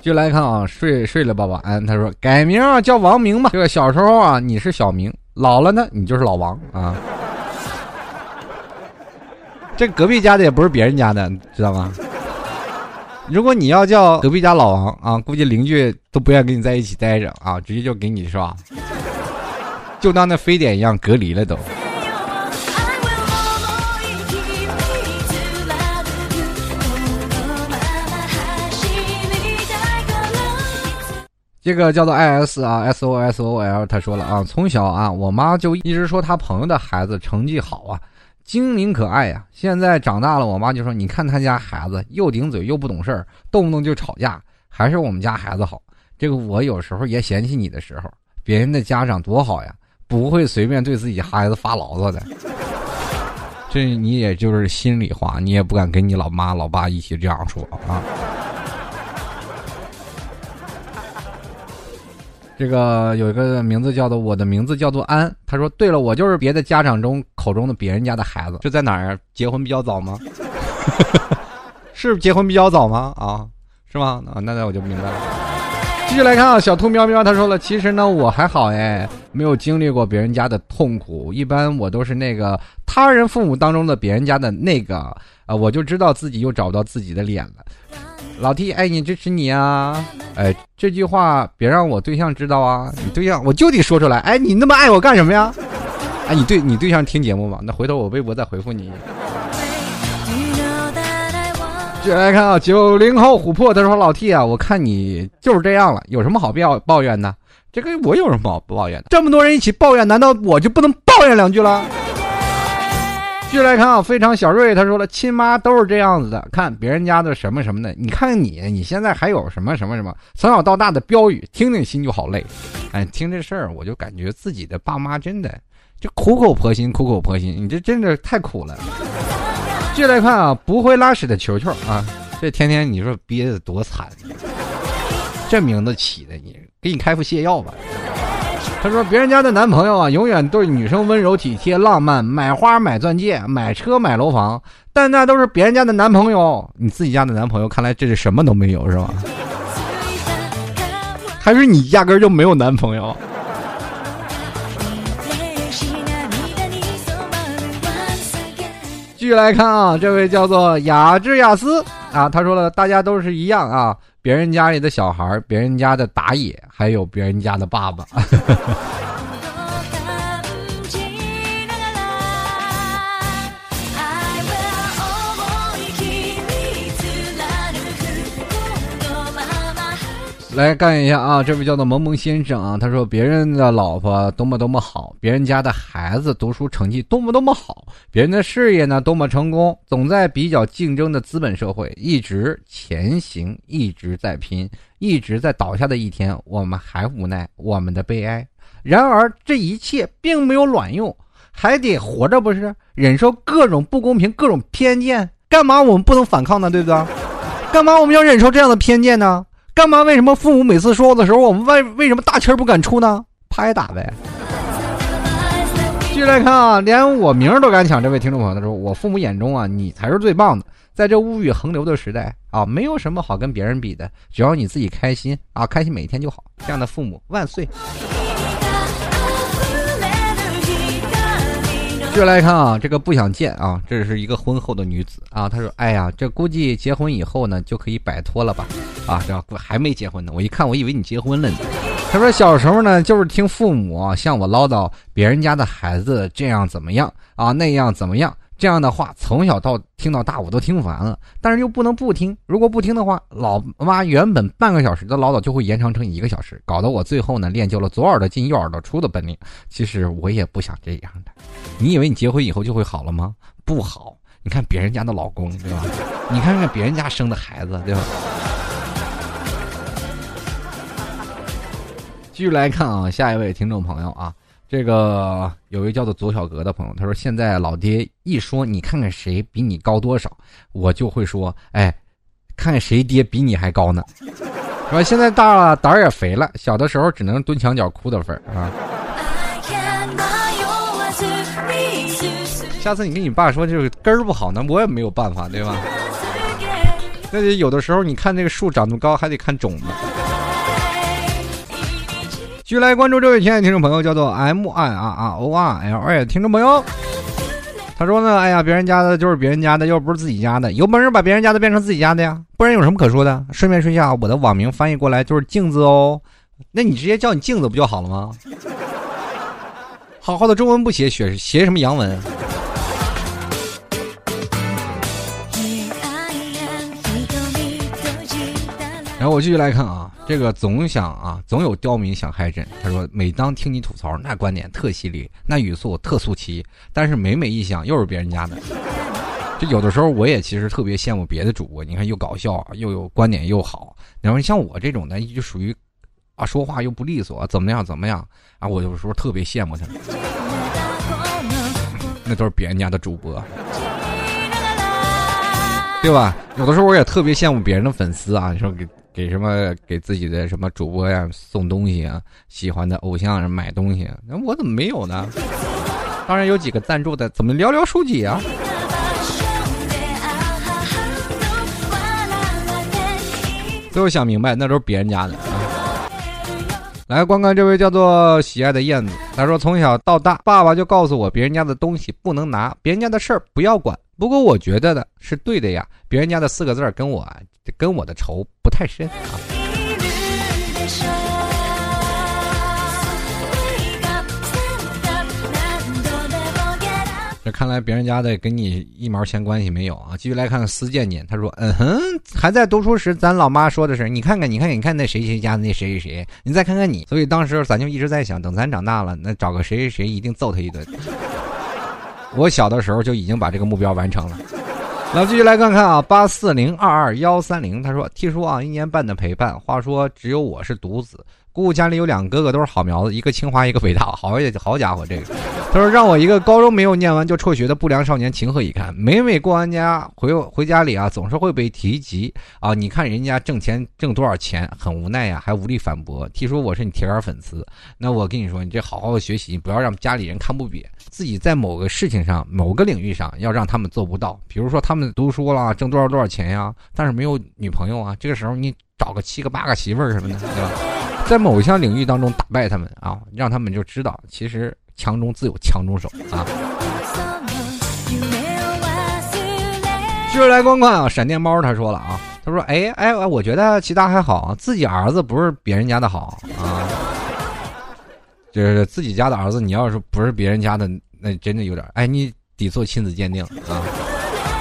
就来看啊，睡睡了，吧，晚安他说改名啊，叫王明吧。这个小时候啊，你是小明。老了呢，你就是老王啊！这隔壁家的也不是别人家的，知道吗？如果你要叫隔壁家老王啊，估计邻居都不愿跟你在一起待着啊，直接就给你是吧？就当那非典一样隔离了都。这个叫做 I S 啊，S O S O L，他说了啊，从小啊，我妈就一直说他朋友的孩子成绩好啊，精明可爱呀。现在长大了，我妈就说，你看他家孩子又顶嘴又不懂事儿，动不动就吵架，还是我们家孩子好。这个我有时候也嫌弃你的时候，别人的家长多好呀，不会随便对自己孩子发牢骚的。这你也就是心里话，你也不敢跟你老妈老爸一起这样说啊。这个有一个名字叫做我的名字叫做安，他说对了，我就是别的家长中口中的别人家的孩子，这在哪儿？结婚比较早吗？是结婚比较早吗？啊，是吗？啊，那那我就明白了。继续来看啊，小兔喵喵他说了，其实呢我还好哎，没有经历过别人家的痛苦，一般我都是那个他人父母当中的别人家的那个啊，我就知道自己又找不到自己的脸了。老弟爱你支持你啊！哎，这句话别让我对象知道啊！你对象我就得说出来。哎，你那么爱我干什么呀？哎，你对你对象听节目吗？那回头我微博再回复你。接下来看啊，九零后琥珀他说：“老 T 啊，我看你就是这样了，有什么好抱抱怨的？这个我有什么好抱怨的？这么多人一起抱怨，难道我就不能抱怨两句了？”继续来看啊，非常小瑞他说了，亲妈都是这样子的，看别人家的什么什么的，你看看你，你现在还有什么什么什么，从小到大的标语，听听心就好累。哎，听这事儿，我就感觉自己的爸妈真的就苦口婆心，苦口婆心，你这真的太苦了。继续来看啊，不会拉屎的球球啊，这天天你说憋得多惨，这名字起的，你给你开副泻药吧。他说：“别人家的男朋友啊，永远对女生温柔体贴、浪漫，买花、买钻戒、买车、买楼房，但那都是别人家的男朋友。你自己家的男朋友，看来这是什么都没有，是吧？还是你压根就没有男朋友？”继续来看啊，这位叫做雅致雅思啊，他说了，大家都是一样啊。别人家里的小孩，别人家的打野，还有别人家的爸爸。来看一下啊！这位叫做萌萌先生啊，他说别人的老婆多么多么好，别人家的孩子读书成绩多么多么好，别人的事业呢多么成功，总在比较竞争的资本社会一直前行，一直在拼，一直在倒下的一天，我们还无奈，我们的悲哀。然而这一切并没有卵用，还得活着不是？忍受各种不公平，各种偏见，干嘛我们不能反抗呢？对不对？干嘛我们要忍受这样的偏见呢？干嘛？为什么父母每次说的时候，我们为为什么大气儿不敢出呢？拍打呗。继续来看啊，连我名儿都敢抢。这位听众朋友他说：“我父母眼中啊，你才是最棒的。在这物欲横流的时代啊，没有什么好跟别人比的，只要你自己开心啊，开心每一天就好。这样的父母万岁。”续来看啊，这个不想见啊，这是一个婚后的女子啊。她说：“哎呀，这估计结婚以后呢，就可以摆脱了吧？啊，这还没结婚呢。我一看，我以为你结婚了呢。”她说：“小时候呢，就是听父母啊向我唠叨别人家的孩子这样怎么样啊，那样怎么样。”这样的话，从小到听到大，我都听烦了。但是又不能不听，如果不听的话，老妈原本半个小时的唠叨就会延长成一个小时，搞得我最后呢练就了左耳朵进右耳朵出的本领。其实我也不想这样的。你以为你结婚以后就会好了吗？不好。你看别人家的老公，对吧？你看看别人家生的孩子，对吧？继续来看啊，下一位听众朋友啊。这个有一位叫做左小格的朋友，他说：“现在老爹一说你看看谁比你高多少，我就会说，哎，看看谁爹比你还高呢，是吧？现在大了，胆儿也肥了，小的时候只能蹲墙角哭的份儿啊。下次你跟你爸说，就是根儿不好，那我也没有办法，对吧？那得有的时候，你看那个树长那么高，还得看种子。”继续来关注这位亲爱的听众朋友，叫做 M I R R O R L A 听众朋友，他说呢，哎呀，别人家的就是别人家的，又不是自己家的，有本事把别人家的变成自己家的呀，不然有什么可说的？顺便说一下，我的网名翻译过来就是镜子哦，那你直接叫你镜子不就好了吗？好好的中文不写，写写什么洋文？然后我继续来看啊。这个总想啊，总有刁民想害朕。他说，每当听你吐槽，那观点特犀利，那语速特速奇，但是每每一想，又是别人家的。就有的时候，我也其实特别羡慕别的主播，你看又搞笑又有观点又好。然后像我这种的，就属于啊说话又不利索，怎么样怎么样啊？我有时候特别羡慕他们。那都是别人家的主播，对吧？有的时候我也特别羡慕别人的粉丝啊，你说给。给什么给自己的什么主播呀送东西啊？喜欢的偶像买东西，那我怎么没有呢？当然有几个赞助的，怎么寥寥数几啊？最后想明白，那都是别人家的。来观看这位叫做喜爱的燕子，他说从小到大，爸爸就告诉我，别人家的东西不能拿，别人家的事儿不要管。不过我觉得的是对的呀，别人家的四个字儿跟我。跟我的仇不太深啊。看来别人家的跟你一毛钱关系没有啊。继续来看看思健健，他说：“嗯哼，还在读书时，咱老妈说的是，你看看，你看，你看那谁谁家那谁谁谁，你再看看你。所以当时咱就一直在想，等咱长大了，那找个谁谁谁，一定揍他一顿。我小的时候就已经把这个目标完成了。”那继续来看看啊，八四零二二幺三零，他说：“T 叔啊，一年半的陪伴，话说只有我是独子。”姑姑家里有两个哥哥，都是好苗子，一个清华，一个北大。好也好家伙，这个他说让我一个高中没有念完就辍学的不良少年情何以堪？每每过完家回回家里啊，总是会被提及啊。你看人家挣钱挣多少钱，很无奈呀，还无力反驳。提出，我是你铁杆粉丝，那我跟你说，你这好好的学习，不要让家里人看不扁。自己在某个事情上、某个领域上，要让他们做不到。比如说他们读书了，挣多少多少钱呀，但是没有女朋友啊，这个时候你找个七个八个媳妇儿什么的，对吧？在某项领域当中打败他们啊，让他们就知道，其实强中自有强中手啊。继续来观看啊，闪电猫他说了啊，他说哎哎，我觉得其他还好，自己儿子不是别人家的好啊，就是自己家的儿子，你要是不是别人家的，那真的有点哎，你得做亲子鉴定啊。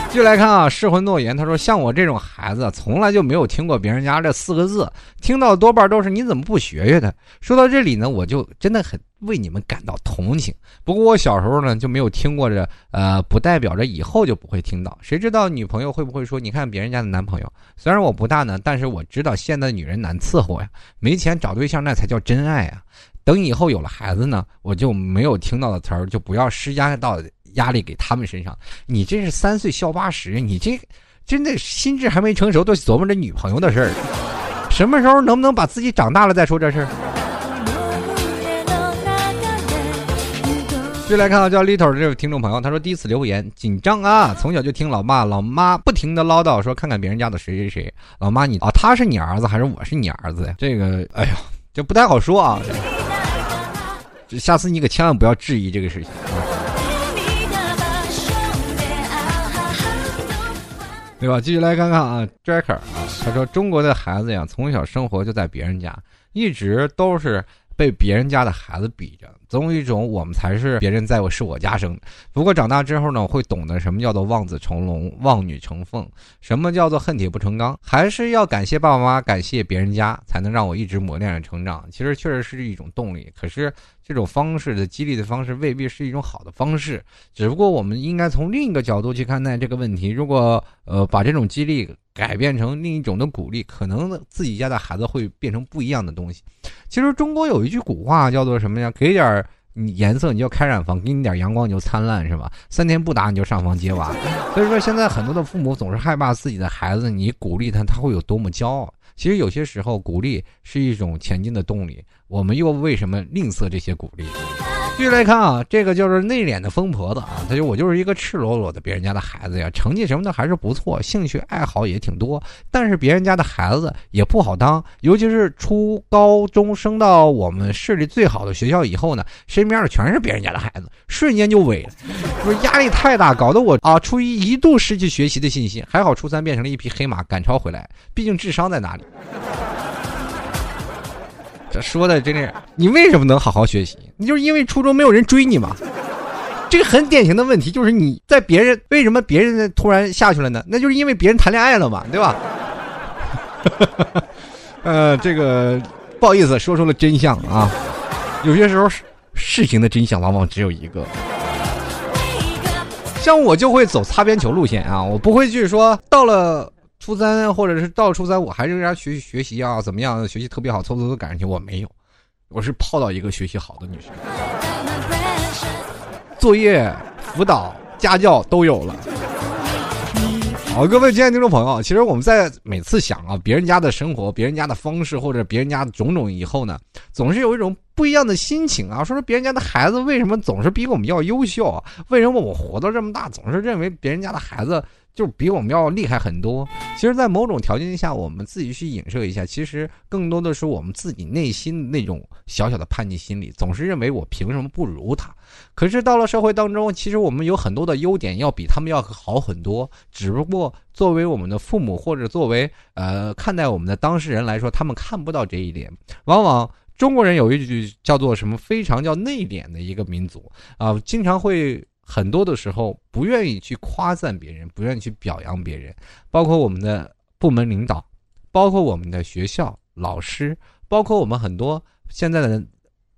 继续来看啊，失魂诺言。他说：“像我这种孩子，从来就没有听过别人家这四个字，听到多半都是你怎么不学学他。”说到这里呢，我就真的很为你们感到同情。不过我小时候呢就没有听过这，呃，不代表着以后就不会听到。谁知道女朋友会不会说：“你看别人家的男朋友，虽然我不大呢，但是我知道现在女人难伺候呀，没钱找对象那才叫真爱啊。”等以后有了孩子呢，我就没有听到的词儿，就不要施加到。压力给他们身上，你这是三岁笑八十，你这真的心智还没成熟，都琢磨着女朋友的事儿。什么时候能不能把自己长大了再说这事儿？继续来看啊，叫 Little 的这位听众朋友，他说第一次留言紧张啊，从小就听老爸老妈不停的唠叨，说看看别人家的谁谁谁，老妈你啊，他是你儿子还是我是你儿子呀？这个哎呀，这不太好说啊。下次你可千万不要质疑这个事情。对吧？继续来看看啊，Jacker 啊，他说中国的孩子呀，从小生活就在别人家，一直都是被别人家的孩子比着。总有一种我们才是别人在我是我家生的。不过长大之后呢，会懂得什么叫做望子成龙、望女成凤，什么叫做恨铁不成钢。还是要感谢爸爸妈妈，感谢别人家，才能让我一直磨练着成长。其实确实是一种动力。可是这种方式的激励的方式未必是一种好的方式。只不过我们应该从另一个角度去看待这个问题。如果呃把这种激励改变成另一种的鼓励，可能自己家的孩子会变成不一样的东西。其实中国有一句古话叫做什么呀？给点。你颜色你就开染房，给你点阳光你就灿烂，是吧？三天不打你就上房揭瓦。所以说现在很多的父母总是害怕自己的孩子，你鼓励他，他会有多么骄傲。其实有些时候鼓励是一种前进的动力，我们又为什么吝啬这些鼓励？继续来看啊，这个就是内敛的疯婆子啊，他就我就是一个赤裸裸的别人家的孩子呀，成绩什么的还是不错，兴趣爱好也挺多，但是别人家的孩子也不好当，尤其是初高中升到我们市里最好的学校以后呢，身边的全是别人家的孩子，瞬间就萎了，就是压力太大，搞得我啊初一一度失去学习的信心，还好初三变成了一匹黑马赶超回来，毕竟智商在哪里？这说的真是，你为什么能好好学习？你就是因为初中没有人追你嘛？这个很典型的问题，就是你在别人为什么别人突然下去了呢？那就是因为别人谈恋爱了嘛，对吧？呃，这个不好意思，说出了真相啊。有些时候事情的真相往往只有一个。像我就会走擦边球路线啊，我不会去说到了。初三或者是到初三，我还是让学学习啊，怎么样？学习特别好，凑凑凑赶上去。我没有，我是泡到一个学习好的女生，作业、辅导、家教都有了。好，各位亲爱的听众朋友，其实我们在每次想啊，别人家的生活、别人家的方式或者别人家的种种以后呢，总是有一种不一样的心情啊。说说别人家的孩子为什么总是比我们要优秀啊？为什么我活到这么大，总是认为别人家的孩子？就比我们要厉害很多。其实，在某种条件下，我们自己去影射一下，其实更多的是我们自己内心那种小小的叛逆心理，总是认为我凭什么不如他？可是到了社会当中，其实我们有很多的优点要比他们要好很多。只不过作为我们的父母或者作为呃看待我们的当事人来说，他们看不到这一点。往往中国人有一句叫做什么非常叫内敛的一个民族啊，经常会。很多的时候不愿意去夸赞别人，不愿意去表扬别人，包括我们的部门领导，包括我们的学校老师，包括我们很多现在的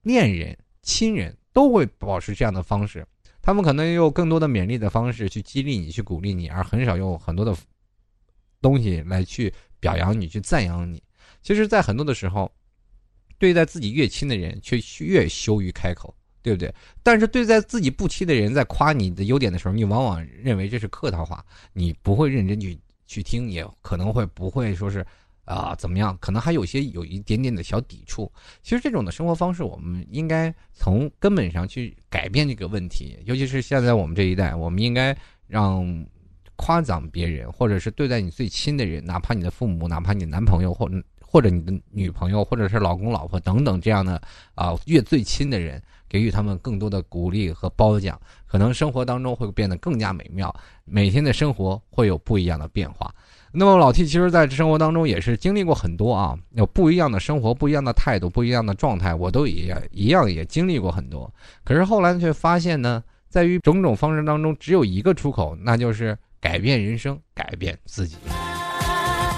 恋人、亲人，都会保持这样的方式。他们可能用更多的勉励的方式去激励你、去鼓励你，而很少用很多的东西来去表扬你、去赞扬你。其实，在很多的时候，对待自己越亲的人，却越羞于开口。对不对？但是对在自己不亲的人在夸你的优点的时候，你往往认为这是客套话，你不会认真去去听，也可能会不会说是啊怎么样？可能还有些有一点点的小抵触。其实这种的生活方式，我们应该从根本上去改变这个问题。尤其是现在我们这一代，我们应该让夸奖别人，或者是对待你最亲的人，哪怕你的父母，哪怕你男朋友，或或者你的女朋友，或者是老公老婆等等这样的啊越最亲的人。给予他们更多的鼓励和褒奖，可能生活当中会变得更加美妙，每天的生活会有不一样的变化。那么老 T 其实，在生活当中也是经历过很多啊，有不一样的生活，不一样的态度，不一样的状态，我都也一样也经历过很多。可是后来却发现呢，在于种种方式当中，只有一个出口，那就是改变人生，改变自己。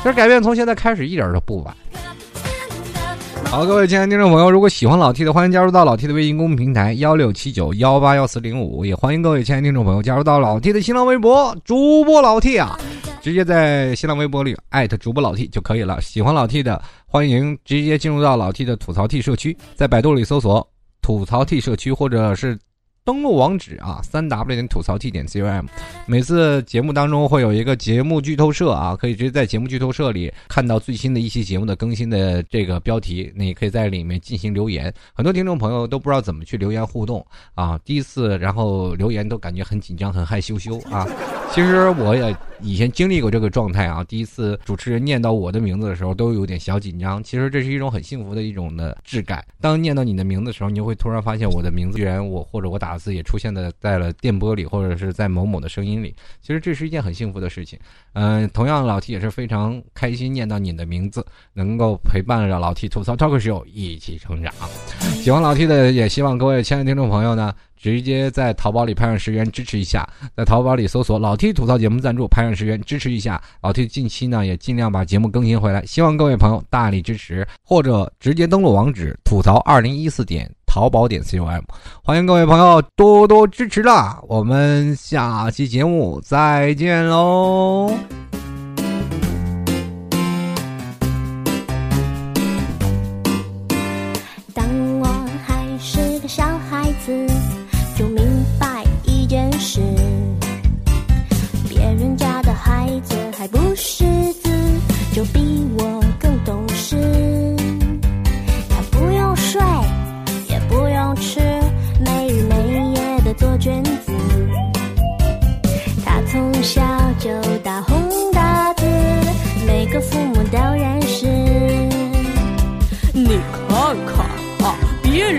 其实改变从现在开始一点都不晚。好，各位亲爱的听众朋友，如果喜欢老 T 的，欢迎加入到老 T 的微信公众平台幺六七九幺八幺四零五，也欢迎各位亲爱的听众朋友加入到老 T 的新浪微博主播老 T 啊，直接在新浪微博里艾特主播老 T 就可以了。喜欢老 T 的，欢迎直接进入到老 T 的吐槽 T 社区，在百度里搜索吐槽 T 社区，或者是。登录网址啊，三 w 点吐槽 t 点 com。每次节目当中会有一个节目剧透社啊，可以直接在节目剧透社里看到最新的一期节目的更新的这个标题，你可以在里面进行留言。很多听众朋友都不知道怎么去留言互动啊，第一次然后留言都感觉很紧张、很害羞羞啊。其实我也以前经历过这个状态啊。第一次主持人念到我的名字的时候，都有点小紧张。其实这是一种很幸福的一种的质感。当念到你的名字的时候，你就会突然发现我的名字居然我或者我打字也出现在在了电波里，或者是在某某的声音里。其实这是一件很幸福的事情。嗯，同样老 T 也是非常开心念到你的名字，能够陪伴着老 T 吐槽 talk show 一起成长。喜欢老 T 的，也希望各位亲爱的听众朋友呢。直接在淘宝里拍上十元支持一下，在淘宝里搜索“老 T 吐槽节目赞助”，拍上十元支持一下。老 T 近期呢也尽量把节目更新回来，希望各位朋友大力支持，或者直接登录网址吐槽二零一四点淘宝点 com，欢迎各位朋友多多支持啦！我们下期节目再见喽。当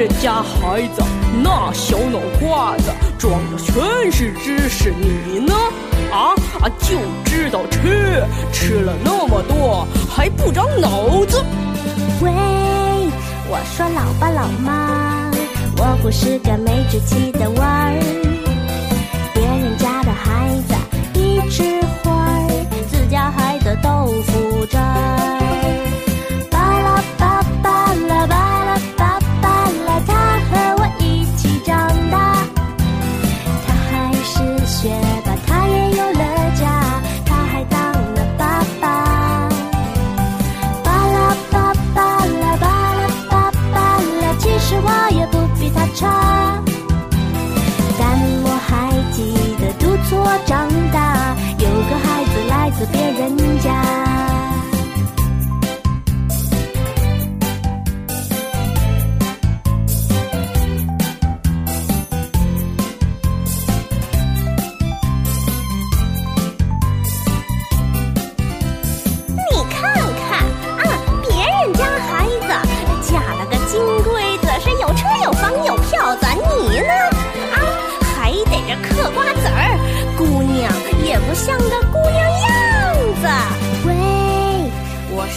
人家孩子那小脑瓜子装的全是知识，你呢？啊啊，就知道吃，吃了那么多还不长脑子。喂，我说老爸老妈，我不是个没志气的娃儿，人家。你看看啊别人家孩子嫁了个金龟子是有车有房有票子你呢？啊还得这嗑瓜子儿姑娘也不像个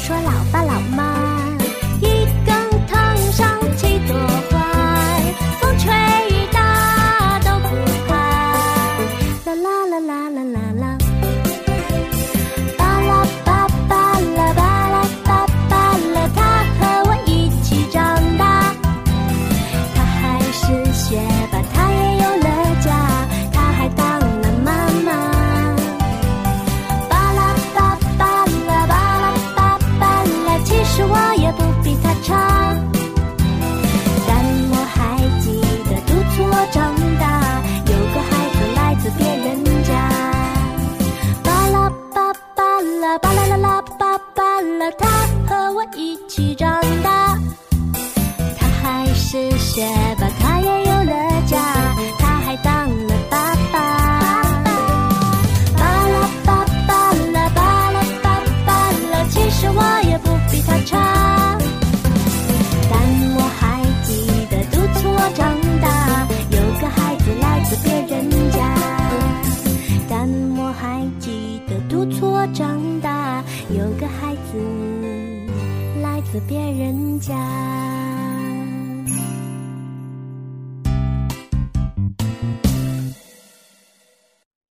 说老爸老妈。